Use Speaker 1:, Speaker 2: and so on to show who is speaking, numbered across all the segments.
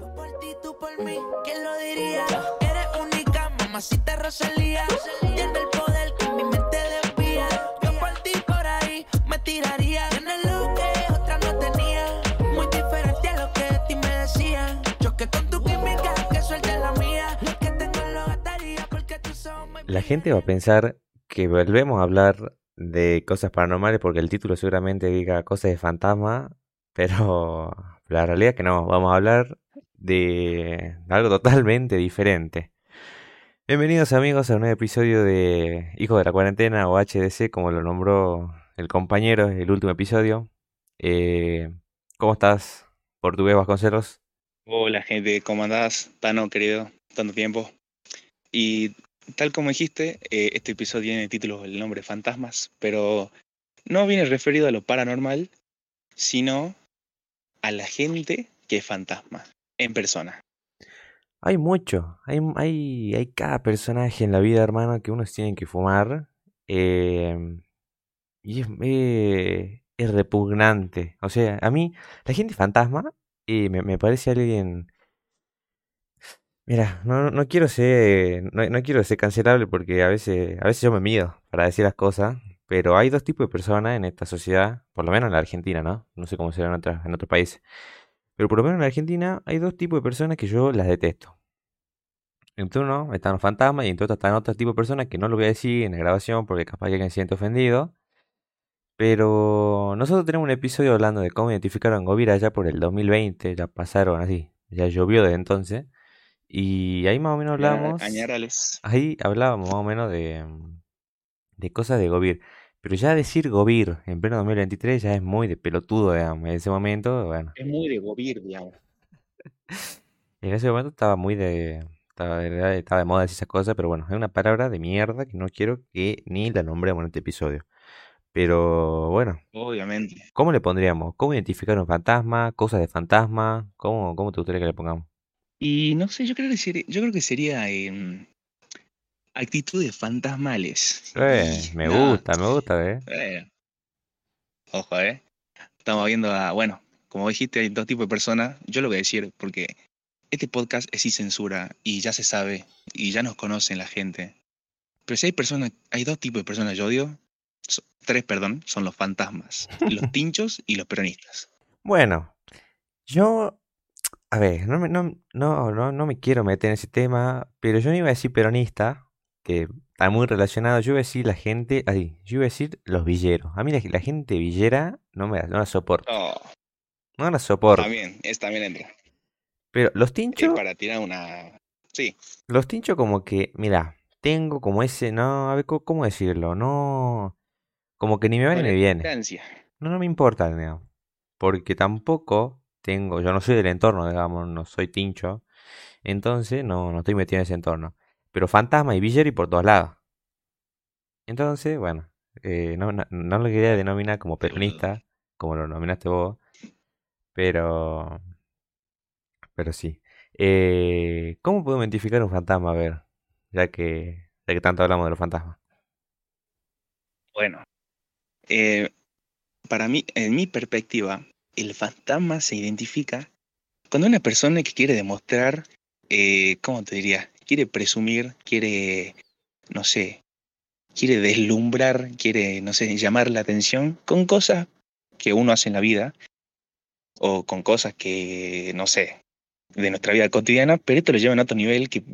Speaker 1: Yo por ti, tú por mí, ¿quién lo diría? Eres única, mamacita Rosalía. Tiene el poder que mi mente desvía. Yo por ti, por ahí, me tiraría. Tienes lo que otra no tenía. Muy diferente a lo que de ti me decían. Choque con tu química, que suelte la mía. Lo que tengo lo gastaría porque tú sos muy
Speaker 2: La gente va a pensar que volvemos a hablar de cosas paranormales porque el título seguramente diga cosas de fantasma, pero la realidad es que no, vamos a hablar de algo totalmente diferente. Bienvenidos amigos a un nuevo episodio de Hijos de la Cuarentena o HDC, como lo nombró el compañero, el último episodio. Eh, ¿Cómo estás, Portugués Vasconcelos?
Speaker 3: Hola gente, ¿cómo andás? Tano, querido, tanto tiempo. Y tal como dijiste, eh, este episodio tiene el título El nombre Fantasmas, pero no viene referido a lo paranormal, sino a la gente que es fantasma, en persona.
Speaker 2: Hay mucho, hay, hay, hay cada personaje en la vida, hermano, que uno tiene que fumar. eh, y es, eh, es repugnante. O sea, a mí, la gente fantasma eh, me, me parece alguien. Mira, no, no quiero ser, no, no quiero ser cancelable porque a veces, a veces yo me mido para decir las cosas, pero hay dos tipos de personas en esta sociedad, por lo menos en la Argentina, ¿no? No sé cómo será en otras, en otros países. Pero por lo menos en Argentina hay dos tipos de personas que yo las detesto. Entre uno están los fantasmas y entre otros están otro tipo de personas que no lo voy a decir en la grabación porque capaz que alguien se siente ofendido. Pero nosotros tenemos un episodio hablando de cómo identificaron Govira ya por el 2020, ya pasaron así, ya llovió desde entonces. Y ahí más o menos hablamos,
Speaker 3: Añarales.
Speaker 2: ahí hablábamos más o menos de, de cosas de Govir. Pero ya decir Govir en pleno 2023 ya es muy de pelotudo, digamos. En ese momento, bueno,
Speaker 3: Es muy de gobir, digamos.
Speaker 2: en ese momento estaba muy de, estaba de, estaba de moda decir esas cosas, pero bueno, es una palabra de mierda que no quiero que ni la nombremos en este episodio. Pero bueno,
Speaker 3: Obviamente.
Speaker 2: ¿cómo le pondríamos? ¿Cómo identificar un fantasma? ¿Cosas de fantasma? ¿Cómo, cómo te gustaría que le pongamos?
Speaker 3: Y no sé, yo creo que sería, yo creo que sería em, actitudes fantasmales.
Speaker 2: Eh, me gusta, me gusta, ¿eh?
Speaker 3: eh, ojo, eh. Estamos viendo a, bueno, como dijiste, hay dos tipos de personas. Yo lo voy a decir porque este podcast es sin censura y ya se sabe y ya nos conocen la gente. Pero si hay personas, hay dos tipos de personas yo odio, so- tres, perdón, son los fantasmas, los tinchos y los peronistas.
Speaker 2: Bueno, yo, a ver, no, no, no, no me quiero meter en ese tema, pero yo no iba a decir peronista, que está muy relacionado, yo iba a decir la gente, así, yo iba a decir los villeros. A mí la, la gente villera no me la, no la soporto,
Speaker 3: Oh,
Speaker 2: no la soporto.
Speaker 3: también, es también entra.
Speaker 2: Pero los
Speaker 3: Es
Speaker 2: tinchos,
Speaker 3: para tirar una. Sí,
Speaker 2: los tinchos como que, mira, tengo como ese, no, a ver, ¿cómo decirlo? No, como que ni me va ni me viene. No, no me importa, digamos. Porque tampoco tengo, yo no soy del entorno, digamos, no soy tincho. Entonces no, no estoy metido en ese entorno. Pero fantasma y villero y por todos lados. Entonces, bueno, eh, no, no, no lo quería denominar como peronista, como lo nominaste vos. Pero, pero sí. Eh, ¿cómo puedo identificar un fantasma? A ver, ya que, ya que tanto hablamos de los fantasmas.
Speaker 3: Bueno, eh, para mí, en mi perspectiva, el fantasma se identifica cuando una persona que quiere demostrar, eh, ¿cómo te diría? Quiere presumir, quiere, no sé, quiere deslumbrar, quiere, no sé, llamar la atención con cosas que uno hace en la vida o con cosas que, no sé, de nuestra vida cotidiana, pero esto lo lleva a otro nivel que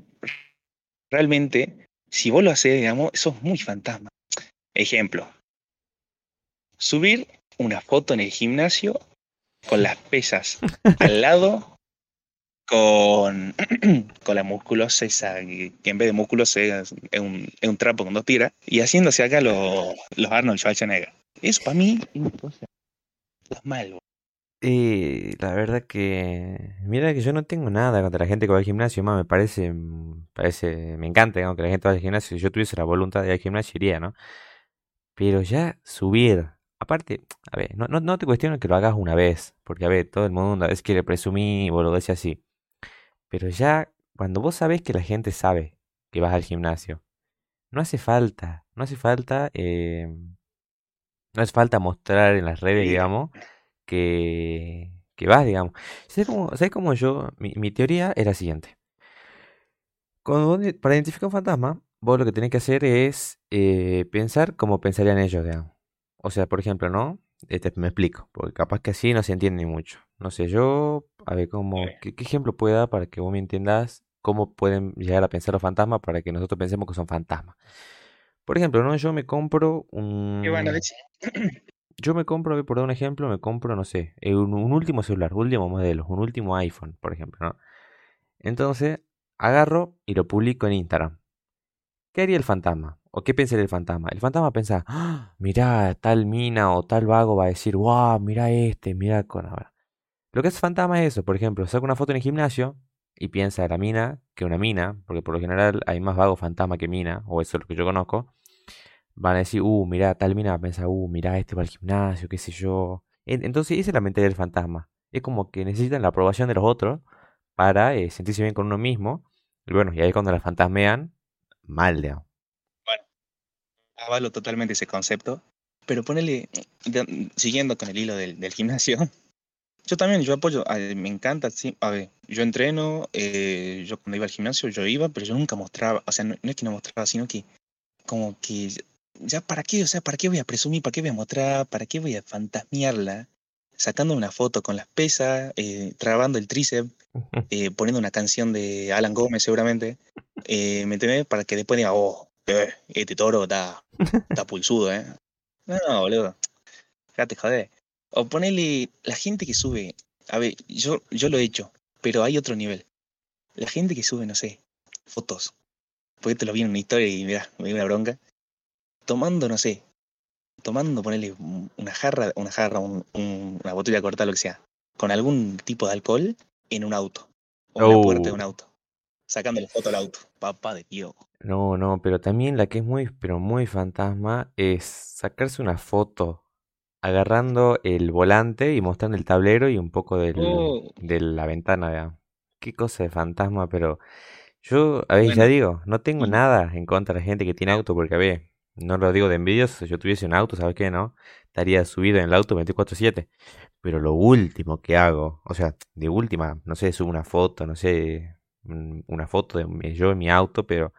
Speaker 3: realmente, si vos lo haces, digamos, sos muy fantasma. Ejemplo, subir una foto en el gimnasio con las pesas al lado con, con la musculosa esa, que en vez de músculos es, es un, es un trapo con dos tiras, y haciéndose acá los, los Arnold Schwarzenegger. Eso para mí es una cosa mal. bo.
Speaker 2: Y la verdad que, mira que yo no tengo nada contra la gente que va al gimnasio, más me parece, mm, me encanta, que la gente vaya al gimnasio. Si yo tuviese la voluntad de ir al gimnasio, iría, ¿no? Pero ya subir, aparte, a ver, no, no, no te cuestiono que lo hagas una vez, porque a ver, todo el mundo a veces quiere presumir o lo así. Pero ya, cuando vos sabés que la gente sabe que vas al gimnasio, no hace falta, no hace falta, eh, no hace falta mostrar en las redes,
Speaker 3: Sí.
Speaker 2: digamos, que, que vas, digamos. ¿Sabes cómo, ¿sabes cómo yo? Mi, mi teoría era la siguiente. Cuando para identificar un fantasma, vos lo que tenés que hacer es eh, pensar como pensarían ellos, digamos. O sea, por ejemplo, ¿no? Este, me explico, porque capaz que así no se entiende ni mucho. No sé, yo, a ver, cómo. ¿qué, qué ejemplo puedo dar para que vos me entiendas cómo pueden llegar a pensar los fantasmas para que nosotros pensemos que son fantasmas? Por ejemplo, ¿no? Yo me compro
Speaker 3: ¿Qué van a
Speaker 2: un...
Speaker 3: decir?
Speaker 2: Yo me compro, a ver, por dar un ejemplo, me compro, no sé, eh, un, un último celular, último modelo, un último iPhone, por ejemplo, ¿no? Entonces, agarro y lo publico en Instagram. ¿Qué haría el fantasma? ¿O qué pensaría el fantasma? El fantasma piensa, "Ah, mirá, tal mina o tal vago va a decir, wow, mirá este, mirá con ahora. Lo que hace fantasma es eso, por ejemplo, saca una foto en el gimnasio y piensa de la mina que una mina, porque por lo general hay más vagos fantasma que mina, o eso es lo que yo conozco. Van a decir, uh, mirá, tal mina va a pensar, uh, mirá, este va al gimnasio, qué sé yo. En- Entonces, esa es la mentalidad del fantasma. Es como que necesitan la aprobación de los otros para eh, sentirse bien con uno mismo. Y bueno, y ahí cuando la fantasmean, mal, digamos.
Speaker 3: Bueno, avalo totalmente ese concepto, pero ponele, de- siguiendo con el hilo del, del gimnasio, yo también, yo apoyo, a- me encanta, sí, a ver, yo entreno, eh, yo cuando iba al gimnasio yo iba, pero yo nunca mostraba, o sea, no, no es que no mostraba, sino que como que ya para qué, o sea, para qué voy a presumir, para qué voy a mostrar, para qué voy a fantasmearla, sacando una foto con las pesas, eh, trabando el tríceps, eh, poniendo una canción de Alan Gómez seguramente, eh, ¿me entendés? Para que después diga, oh, este toro está, está pulsudo, ¿eh? No, no, boludo, fíjate, joder. O ponele la gente que sube, a ver, yo, yo lo he hecho, pero hay otro nivel. La gente que sube, no sé, fotos, porque te lo vi en una historia y mira, me dio una bronca, tomando, no sé, tomando, ponele un- una jarra, una jarra, un- un- una botella cortada, lo que sea, con algún tipo de alcohol en un auto, o en la puerta de un
Speaker 2: Oh.
Speaker 3: auto, sacándole foto al auto, papá de Dios.
Speaker 2: No, no, pero también la que es muy, pero muy fantasma es sacarse una foto agarrando el volante y mostrando el tablero y un poco del,
Speaker 3: Oh,
Speaker 2: de la ventana, digamos. Qué cosa de fantasma, pero yo, a ver, ya digo, no tengo nada en contra de la gente que tiene auto, porque a ver, no lo digo de envidioso, si yo tuviese un auto, ¿sabes qué, no? Estaría subido en el auto 24/7. Pero lo último que hago, o sea, de última, no sé, subo una foto, no sé, un- una foto de mi- yo en mi auto, pero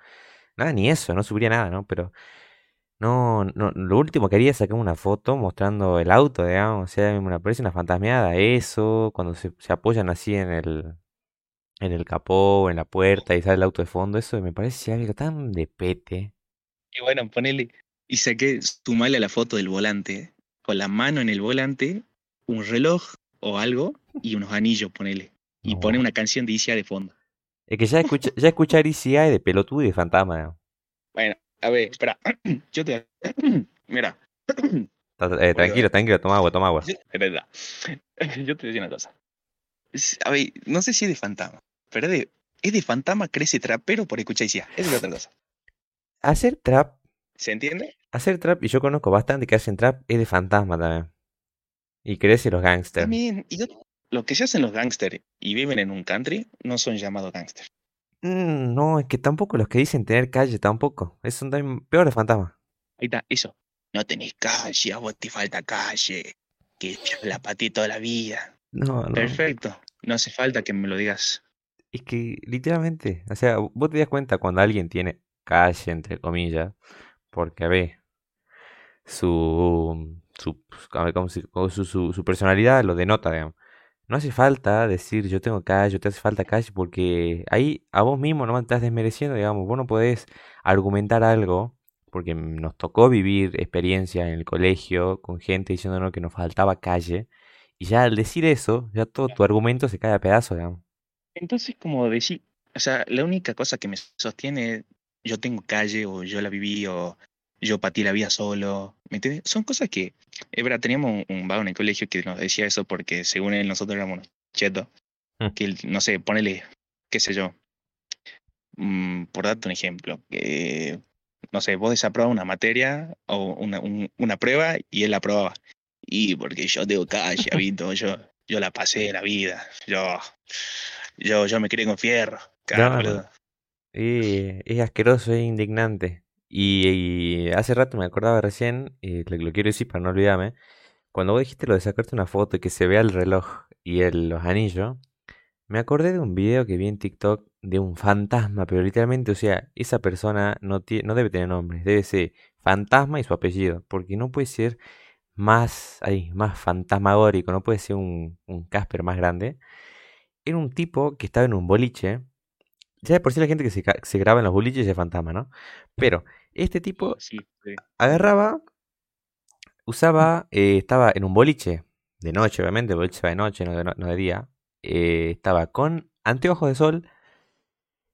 Speaker 2: nada, ni eso, no subiría nada, ¿no? Pero no, no, lo último que haría es sacar una foto mostrando el auto, digamos, o sea, me parece una fantasmeada eso, cuando se, se apoyan así en el, en el capó, en la puerta y sale el auto de fondo, eso me parece algo tan de pete.
Speaker 3: y bueno, ponele, y saqué, sumale a la foto del volante, con la mano en el volante, un reloj o algo, y unos anillos, ponele, y pone
Speaker 2: No.
Speaker 3: una canción de ICA de fondo.
Speaker 2: Es que ya escucha, ya escuchar ECI de pelotudo y de fantasma, digamos.
Speaker 3: Bueno, a ver, espera, yo te... Mira,
Speaker 2: eh,
Speaker 3: eh.
Speaker 2: tranquilo, tranquilo, toma agua, toma agua.
Speaker 3: Yo, espera, yo te decía una cosa. A ver, no sé si es de fantasma, pero es de, es de fantasma crece trapero por escuchar ICA. Esa es otra cosa.
Speaker 2: Hacer trap,
Speaker 3: ¿Se entiende?
Speaker 2: hacer trap, y yo conozco bastante que hacen trap, es de fantasma también. Y crece los gangsters.
Speaker 3: También, y yo- lo que se hacen los gángsters y viven en un country no son llamados gángsters.
Speaker 2: Mm, no, es que tampoco los que dicen tener calle tampoco. Esos son también peores fantasmas.
Speaker 3: Ahí está, eso. No tenés calle, a vos te falta calle. Que yo la pateé toda la vida.
Speaker 2: No, no.
Speaker 3: Perfecto. No hace falta que me lo digas.
Speaker 2: Es que literalmente, o sea, vos te das cuenta cuando alguien tiene calle, entre comillas, porque a ver, su, su, a ver, ¿cómo se- cómo su, su, su personalidad lo denota, digamos. No hace falta decir yo tengo calle, te hace falta calle, porque ahí a vos mismo no estás desmereciendo, digamos, vos no podés argumentar algo, porque nos tocó vivir experiencia en el colegio con gente diciéndonos que nos faltaba calle, y ya al decir eso, ya todo tu argumento se cae a pedazos, digamos.
Speaker 3: Entonces, como decir, o sea, la única cosa que me sostiene es yo tengo calle o yo la viví o yo patí la vida solo. ¿Me entiendes? Son cosas que, es verdad, teníamos un, un vago en el colegio que nos decía eso porque según él nosotros éramos unos chetos.
Speaker 2: Mm.
Speaker 3: Que, no sé, ponele, qué sé yo, mm, por darte un ejemplo, que, no sé, vos desaprobabas una materia o una, un- una prueba y él la aprobaba. Y porque yo tengo calle, Vito, yo, yo la pasé la vida, yo, yo, yo me crié con fierro. Claro, boludo.
Speaker 2: Y es asqueroso, es indignante. Y, hace rato me acordaba recién, y lo, quiero decir para no olvidarme, cuando vos dijiste lo de sacarte una foto y que se vea el reloj, y los anillos, me acordé de un video que vi en TikTok de un fantasma, pero literalmente, o sea, esa persona no, no debe tener nombre, debe ser fantasma y su apellido, porque no puede ser más, ahí, más fantasmagórico, no puede ser un, un Casper más grande. Era un tipo que estaba en un boliche. Ya de por sí la gente que se, se graba en los boliches es fantasma, ¿no? Pero este tipo
Speaker 3: Sí, sí.
Speaker 2: agarraba, usaba, eh, estaba en un boliche, de noche, obviamente, el boliche va de noche, no de, no- no de día. eh, estaba con anteojos de sol,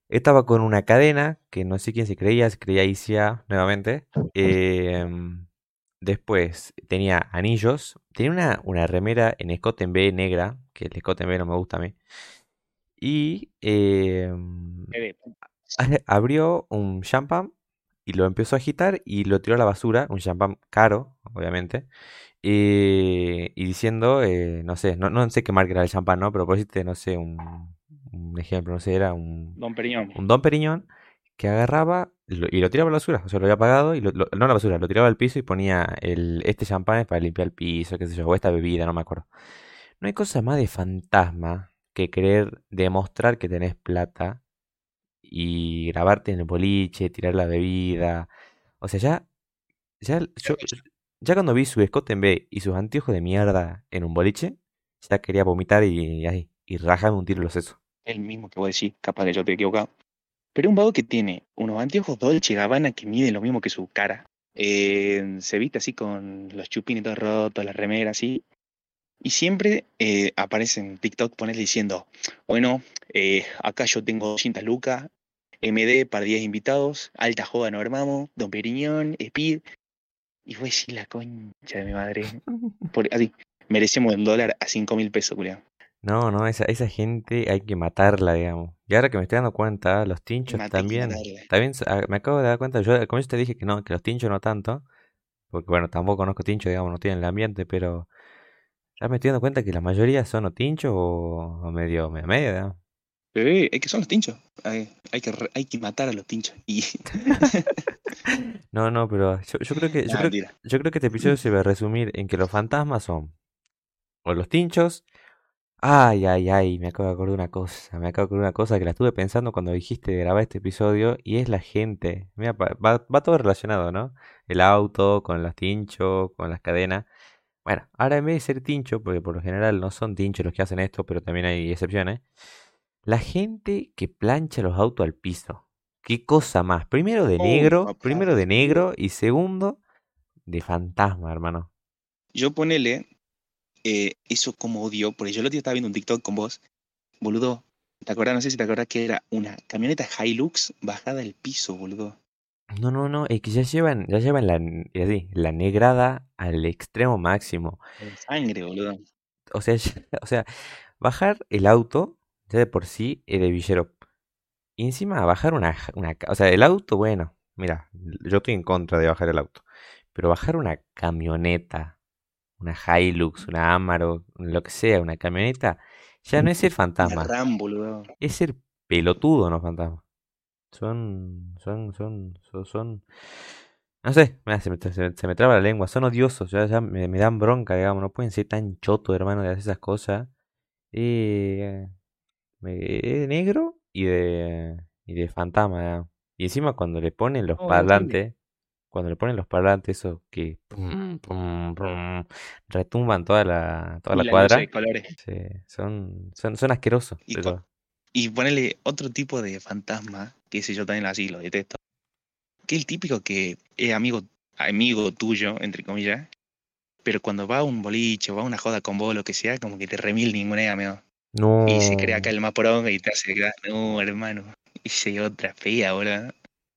Speaker 2: estaba con una cadena, que no sé quién se creía, se creía Isia nuevamente. em, después tenía anillos, tenía una, una remera en escote en B negra, que el escote en B no me gusta a mí. Y Abre- abrió un champán y lo empezó a agitar y lo tiró a la basura, un champán caro, obviamente, eh, y diciendo, eh, no sé, no, no sé qué marca era el champán, ¿no? Pero por decirte, no sé, un, un ejemplo, no sé, era un,
Speaker 3: Don Periñón.
Speaker 2: un Don Periñón que agarraba lo- y lo tiraba a la basura, o sea, lo había apagado y lo, lo- no a la basura, lo tiraba al piso y ponía el, este champán es para limpiar el piso, qué sé yo, o esta bebida, no me acuerdo. No hay cosa más de fantasma que querer demostrar que tenés plata y grabarte en el boliche, tirar la bebida. O sea, ya, ya, yo, ya cuando vi su escote en B y sus anteojos de mierda en un boliche, ya quería vomitar y, y, y rajarme un tiro en los sesos.
Speaker 3: El mismo que vos decís, capaz que yo te he equivocado. Pero un vago que tiene unos anteojos Dolce Gabbana que miden lo mismo que su cara. Eh, se viste así con los chupines todos rotos, la remera así. Y siempre eh, aparece en TikTok ponerle diciendo, bueno, eh, acá yo tengo 200 lucas, MD para 10 invitados, alta joda no armamos, Don Periñón, Speed. Y fue decir la concha de mi madre. Por, así, merecemos el dólar a 5 mil pesos, culiao.
Speaker 2: No, no, esa, esa gente hay que matarla, digamos. Y ahora que me estoy dando cuenta, los tinchos
Speaker 3: Maté que
Speaker 2: también.
Speaker 3: matarla.
Speaker 2: También ah, me acabo de dar cuenta, yo al comienzo te dije que no, que los tinchos no tanto. Porque bueno, tampoco conozco tinchos, digamos, no tienen el ambiente, pero ya me estoy dando cuenta que la mayoría son o tinchos o, o medio, medio, medio, digamos.
Speaker 3: Bebé, es que son los tinchos. Hay, hay que, hay que matar a los tinchos. Y
Speaker 2: No, no, pero yo, yo creo que, yo
Speaker 3: Nah,
Speaker 2: creo,
Speaker 3: mentira.
Speaker 2: yo creo que este episodio se va a resumir en que los fantasmas son o los tinchos. Ay, ay, ay, me acabo de acordar una cosa, me acabo de acordar una cosa que la estuve pensando cuando dijiste de grabar este episodio y es la gente. Mira, va, va todo relacionado, ¿no? El auto, con los tinchos, con las cadenas. Bueno, ahora en vez de ser tincho, porque por lo general no son tinchos los que hacen esto, pero también hay excepciones, la gente que plancha los autos al piso. ¿Qué cosa más? Primero de
Speaker 3: Oh,
Speaker 2: negro,
Speaker 3: papá,
Speaker 2: primero de negro y segundo de fantasma, hermano.
Speaker 3: Yo ponele eh, eso como odio, porque yo el otro día estaba viendo un TikTok con vos, boludo. ¿Te acuerdas? No sé si te acuerdas que era una camioneta Hilux bajada al piso, boludo.
Speaker 2: No, no, no, es que ya llevan, ya llevan la, así, la negrada al extremo máximo.
Speaker 3: Con sangre, boludo.
Speaker 2: O sea, ya- o sea, bajar el auto ya de por sí es de villero. Y encima bajar una, una, o sea, el auto, bueno, mira, yo estoy en contra de bajar el auto, pero bajar una camioneta, una Hilux, una Amarok, lo que sea, una camioneta, ya no es
Speaker 3: Una
Speaker 2: fantasma, es ser pelotudo, no fantasma. Son, son, son, son, son, no sé, mira, se me, tra- se me- se me traba la lengua, son odiosos, ya, ya me, me dan bronca, digamos, no pueden ser tan choto, hermano, de hacer esas cosas. Y eh, de negro y de, y de fantasma. Y encima cuando le ponen los
Speaker 3: No,
Speaker 2: parlantes, cuando le ponen los parlantes, esos que pum, pum, pum, retumban toda la, toda la cuadra,
Speaker 3: de colores.
Speaker 2: sí, son, son, son asquerosos,
Speaker 3: Y
Speaker 2: pero
Speaker 3: Y ponele otro tipo de fantasma, que ese yo también así lo detesto. Que el típico que es amigo, amigo tuyo, entre comillas, pero cuando va a un boliche o va a una joda con vos, lo que sea, como que te remil ninguna amigo.
Speaker 2: No.
Speaker 3: Y se crea más poronga y te hace no, hermano. Esa es otra fea, boludo.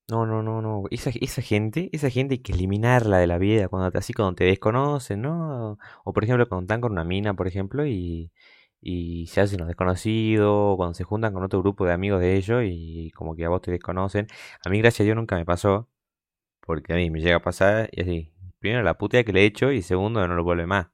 Speaker 2: No, no, no, no. Esa, esa gente, esa gente hay que eliminarla de la vida, cuando te, así cuando te desconocen, ¿no? O por ejemplo, cuando están con una mina, por ejemplo, y, y se hacen los desconocidos, o cuando se juntan con otro grupo de amigos de ellos y como que a vos te desconocen. A mí, gracias a Dios, nunca me pasó, porque a mí me llega a pasar y así, primero la putea que le he hecho y segundo no lo vuelve más.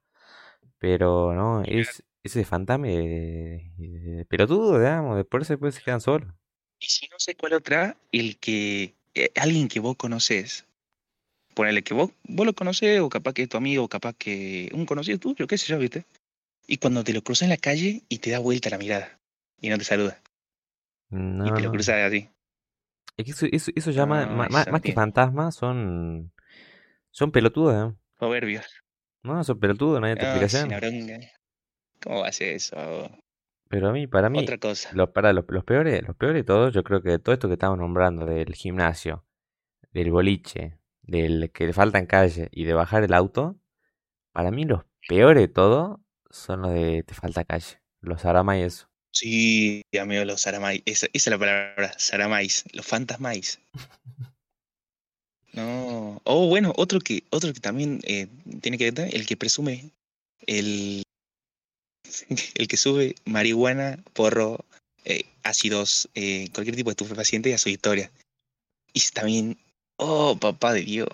Speaker 2: Pero no, es ese fantasma de, de pelotudo, digamos, después se se quedan solos.
Speaker 3: Y si no sé cuál otra, el que. eh, alguien que vos conocés. Ponele que vos, vos lo conocés, o capaz que es tu amigo, o capaz que un conocido tuyo, qué sé yo, ¿viste? y cuando te lo cruzas en la calle y te da vuelta la mirada y no te saluda. y
Speaker 2: No,
Speaker 3: te lo
Speaker 2: no.
Speaker 3: cruzas así.
Speaker 2: Es que eso, eso, eso llama,
Speaker 3: No,
Speaker 2: más que fantasmas, son, son pelotudos, ¿eh?
Speaker 3: Soberbios.
Speaker 2: No, son pelotudos, no hay otra explicación.
Speaker 3: ¿Cómo va a ser eso?
Speaker 2: Pero a mí, para mí,
Speaker 3: Otra cosa.
Speaker 2: lo, para los, los peores, los peores de todos, yo creo que todo esto que estamos nombrando, del gimnasio, del boliche, del que le faltan calle y de bajar el auto, para mí los peores de todo son los de te falta calle, los arama y eso.
Speaker 3: Sí, amigo, los saramais. Esa, esa es la palabra, saramais. Los fantasmais. No. Oh, bueno, otro que, otro que también eh, tiene que ver, el que presume, el, el que sube marihuana, porro, eh, ácidos, eh, cualquier tipo de estupefaciente a su historia. Y también, oh, papá de Dios.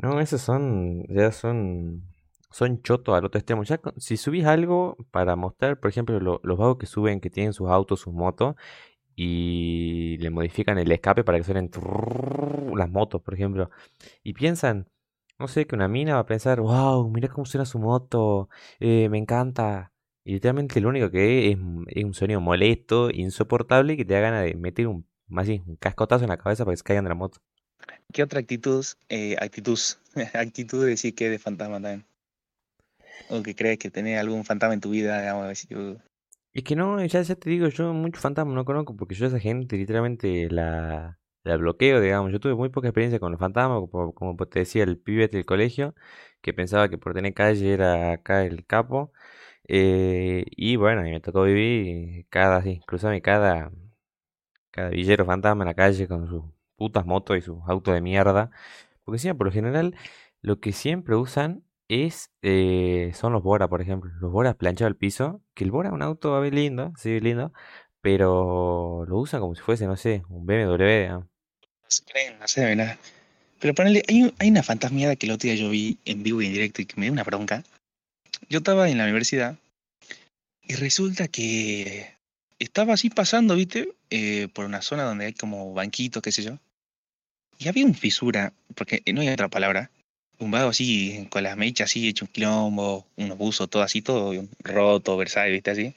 Speaker 2: No, esos son, ya son, son chotos al otro extremo. Ya con- si subís algo para mostrar, por ejemplo, lo- los vagos que suben, que tienen sus autos, sus motos, y le modifican el escape para que suenen las motos, por ejemplo, y piensan, no sé, que una mina va a pensar, wow, mira cómo suena su moto, eh, me encanta. Y literalmente lo único que es, es, un- sonido molesto, insoportable, que te da ganas de meter un, más bien, un cascotazo en la cabeza para que se caigan de la moto.
Speaker 3: ¿Qué otra actitud, eh, actitud, actitud de decir que es de fantasma también? O que crees que tenés algún fantasma en tu vida, digamos, decir,
Speaker 2: Es que no, ya, ya te digo, yo muchos fantasmas no conozco porque yo a esa gente literalmente la, la bloqueo, digamos. Yo tuve muy poca experiencia con los fantasmas, como, como te decía el pibe del colegio, que pensaba que por tener calle era acá el capo. Eh, y bueno, y me tocó vivir cada, sí, cruzarme cada, cada villero fantasma en la calle con sus putas motos y sus autos de mierda. Porque encima, por lo general, lo que siempre usan es eh, son los Bora, por ejemplo. Los Bora planchados al piso. Que el Bora es un auto a ver lindo, sí, lindo. Pero lo usan como si fuese, no sé, un BMW. digamos.
Speaker 3: no se creen, no se debe nada. Pero ponele, hay, hay una fantasmiada que el otro día yo vi en vivo y en directo y que me dio una bronca. Yo estaba en la universidad y resulta que estaba así pasando, ¿viste? Eh, por una zona donde hay como banquitos, qué sé yo. Y había un fisura, porque no hay otra palabra, un vago así, con las mechas así, hecho un quilombo, unos buzos, todo así, todo roto, Versailles, ¿viste? Así.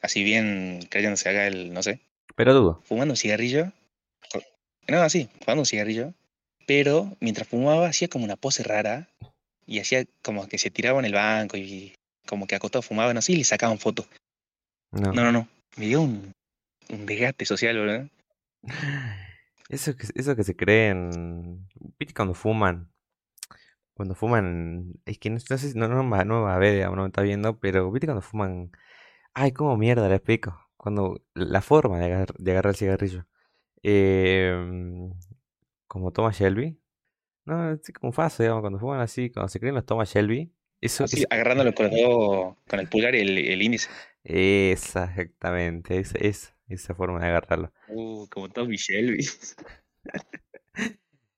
Speaker 3: Así bien creyéndose acá el, no sé,
Speaker 2: Pero dudo.
Speaker 3: fumando un cigarrillo. No, así, fumando un cigarrillo. Pero mientras fumaba hacía como una pose rara y hacía como que se tiraba en el banco y como que acostado fumaban así y le sacaban fotos.
Speaker 2: No.
Speaker 3: No, no, no. Me dio un, un desgaste social, ¿verdad?
Speaker 2: Eso que, eso que se creen. ¿Viste cuando fuman? Cuando fuman. Es que no, no sé si- no, no, va- no va a ver, digamos, no me está viendo, pero ¿viste cuando fuman? Ay, cómo mierda le explico. Cuando. La forma de agarrar, de agarrar el cigarrillo. Eh, como Thomas Shelby. No, es como fácil, digamos, cuando fuman así, cuando se creen los Thomas Shelby. Eso,
Speaker 3: Así,
Speaker 2: eso-
Speaker 3: agarrándolo con con el pulgar y el, el índice.
Speaker 2: exactamente, esa, esa, esa forma de agarrarlo.
Speaker 3: Uh, como Tommy Shelby.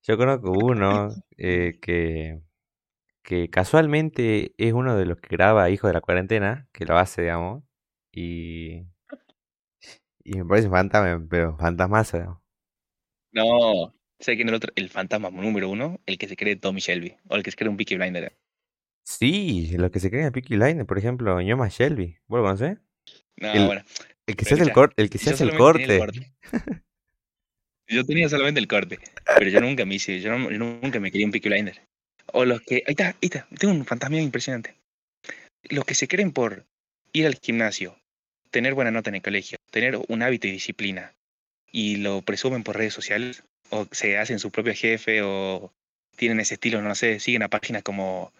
Speaker 2: Yo conozco uno eh, que, que casualmente es uno de los que graba Hijo de la Cuarentena, que lo hace, digamos, y, y me parece un fantasma, pero fantasmazo, digamos.
Speaker 3: No. ¿Sabes quién es el otro? El fantasma número uno, el que se cree Tommy Shelby. O el que se cree un Peaky Blinder.
Speaker 2: Sí, los que se creen a Peaky Blinders, por ejemplo, Ñoma Shelby, ¿vos lo conocés?
Speaker 3: No,
Speaker 2: El-
Speaker 3: bueno.
Speaker 2: El que se hace el corte, el que se hace el corte.
Speaker 3: Yo tenía solamente el corte, pero yo nunca me hice, yo, no- yo nunca me quería un Peaky Blinder. O los que, ahí está, ahí está, tengo un fantasma impresionante. Los que se creen por ir al gimnasio, tener buena nota en el colegio, tener un hábito y disciplina, y lo presumen por redes sociales, o se hacen su propio jefe, o tienen ese estilo, no sé, siguen a páginas como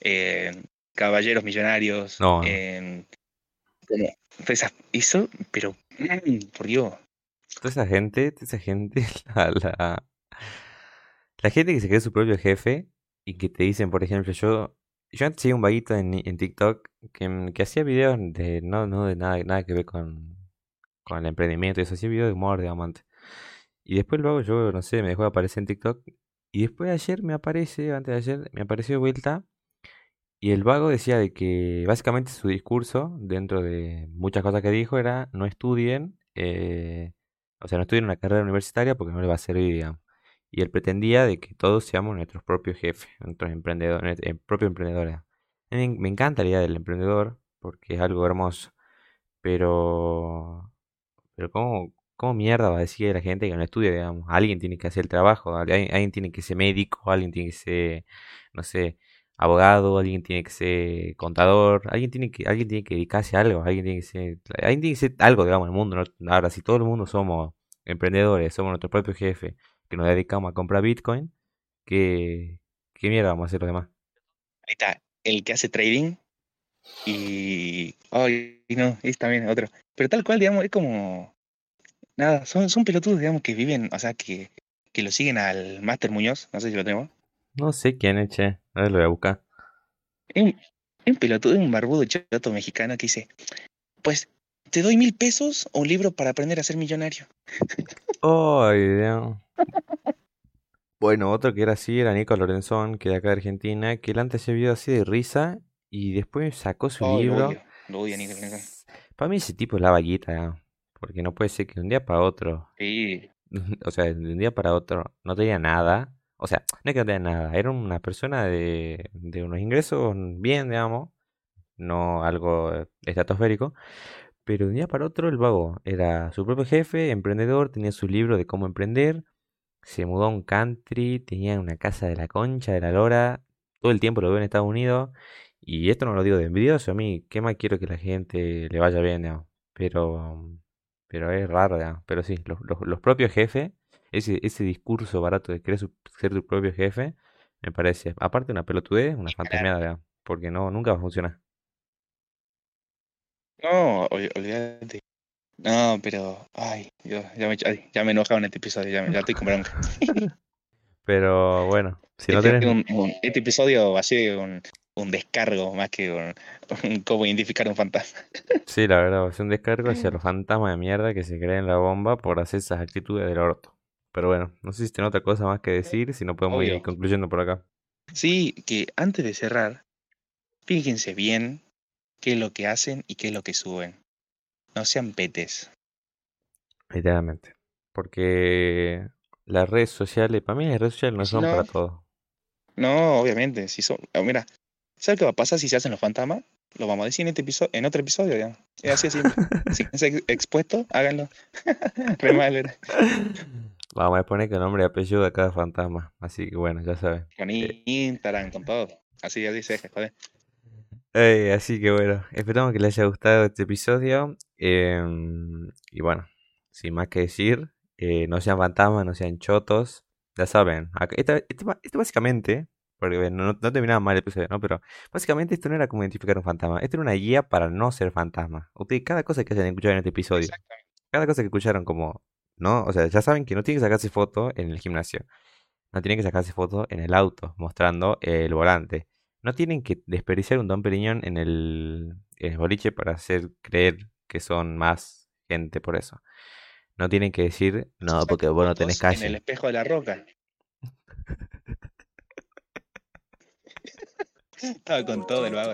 Speaker 3: eh, Caballeros Millonarios,
Speaker 2: No.
Speaker 3: en- como esas- eso, pero por Dios.
Speaker 2: Toda esa gente, toda esa gente, la, la, la gente que se cree su propio jefe y que te dicen, por ejemplo, yo, yo antes seguía un vaguito en, en TikTok que, que hacía videos de no, no de nada, nada que ver con, con el emprendimiento, y eso hacía videos de humor, digamos, antes. Y después luego yo, no sé, me dejó de aparecer en TikTok. Y después de ayer me aparece, antes de ayer, me apareció de vuelta. Y el vago decía de que básicamente su discurso, dentro de muchas cosas que dijo, era no estudien, eh, o sea, no estudien una carrera universitaria porque no les va a servir, digamos. Y él pretendía de que todos seamos nuestros propios jefes, nuestros emprendedores, eh, propios emprendedores. Me encanta la idea del emprendedor, porque es algo hermoso. Pero, pero ¿cómo, cómo mierda va a decir la gente que no estudia, digamos? Alguien tiene que hacer el trabajo, alguien, alguien tiene que ser médico, alguien tiene que ser, no sé, abogado, alguien tiene que ser contador, alguien tiene que, alguien tiene que dedicarse a algo, alguien tiene que ser, alguien tiene que ser algo, digamos, en el mundo. ¿no? Ahora, si todo el mundo somos emprendedores, somos nuestro propio jefe, que nos dedicamos a comprar Bitcoin, ¿qué, qué mierda vamos a hacer los demás?
Speaker 3: Ahí está, el que hace trading y... Ay, no, es también otro. Pero tal cual, digamos, es como... Nada, son, son pelotudos, digamos, que viven, o sea, que, que lo siguen al Master Muñoz, no sé si lo tenemos.
Speaker 2: No sé quién es, che. A ver, lo voy a buscar.
Speaker 3: Es un, pelotudo, un barbudo choto mexicano que dice, pues, ¿te doy mil pesos o un libro para aprender a ser millonario?
Speaker 2: Ay, Dios. Bueno, otro que era así era Nico Lorenzón, que era acá de Argentina, que él antes se vio así de risa y después sacó su
Speaker 3: Oh, lo
Speaker 2: libro.
Speaker 3: odio, lo odio a Nico Lorenzón.
Speaker 2: Para mí ese tipo es la vaguita, porque no puede ser que de un día para otro,
Speaker 3: Sí,
Speaker 2: o sea, de un día para otro no tenía nada. O sea, no es que no tenía nada, era una persona de, de unos ingresos bien, digamos, no algo eh, estratosférico, pero de un día para otro el vago era su propio jefe, emprendedor, tenía su libro de cómo emprender, se mudó a un country, tenía una casa de la concha, de la lora, todo el tiempo lo veo en Estados Unidos, y esto no lo digo de envidioso, a mí, ¿qué más quiero que la gente le vaya bien, digamos? Pero, pero es raro, digamos. Pero sí, los, los- los propios jefes, ese, ese discurso barato de querer su- ser tu propio jefe, me parece, aparte una pelotudez, una fantasmeada, digamos, porque no, nunca va a funcionar.
Speaker 3: no, ol- olvídate. No, pero, ay, Dios, ya me, ay, ya me he enojado en este episodio, ya, me- ya estoy con bronca.
Speaker 2: Pero bueno, si no
Speaker 3: Este,
Speaker 2: tenés...
Speaker 3: un- un- este episodio va a ser un, un descargo más que un, un cómo identificar un fantasma.
Speaker 2: Sí, la verdad, es un descargo hacia los fantasmas de mierda que se creen la bomba por hacer esas actitudes del orto. Pero bueno, no sé si tiene otra cosa más que decir, si no podemos ir concluyendo por acá.
Speaker 3: Sí, que antes de cerrar, fíjense bien qué es lo que hacen y qué es lo que suben. No sean petes.
Speaker 2: Literalmente. Porque las redes sociales, para mí las redes sociales no son
Speaker 3: no-
Speaker 2: para todo.
Speaker 3: No, obviamente, si son, ah, mira, ¿sabes qué va a pasar si se hacen los fantasmas? Lo vamos a decir en este episodio, en otro episodio, ya. Es así de simple. si quieren ser expuestos, háganlo. Re.
Speaker 2: Vamos a poner que nombre y apellido de cada fantasma. Así que bueno, ya saben.
Speaker 3: Con Instagram, con todo. Así, así se deja, joder.
Speaker 2: Así que bueno, esperamos que les haya gustado este episodio. em, y bueno, sin más que decir, eh, no sean fantasmas, no sean chotos. Ya saben, ba- esto básicamente, porque no, no terminaba mal el episodio, ¿no? Pero básicamente esto no era como identificar un fantasma, esto era una guía para no ser fantasma. Ustedes, cada cosa que hayan escuchado en este episodio, cada cosa que escucharon como, ¿no? O sea, ya saben que no tienen que sacarse foto en el gimnasio. No tienen que sacarse foto en el auto, mostrando el volante. No tienen que desperdiciar un Don Periñón en el, en el boliche para hacer creer que son más gente por eso. No tienen que decir, no, porque vos no tenés
Speaker 3: fotos En el
Speaker 2: calle.
Speaker 3: espejo de la roca. Estaba con todo el vago.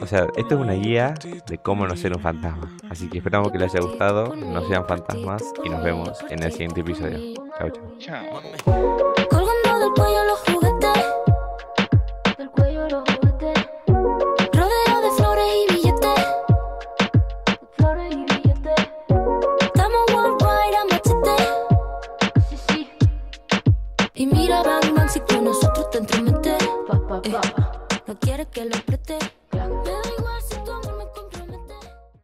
Speaker 2: O sea, esto es una guía de cómo no ser un fantasma. Así que esperamos que les haya gustado, no sean fantasmas y nos vemos en el siguiente episodio. Chao, chao.
Speaker 3: Chao.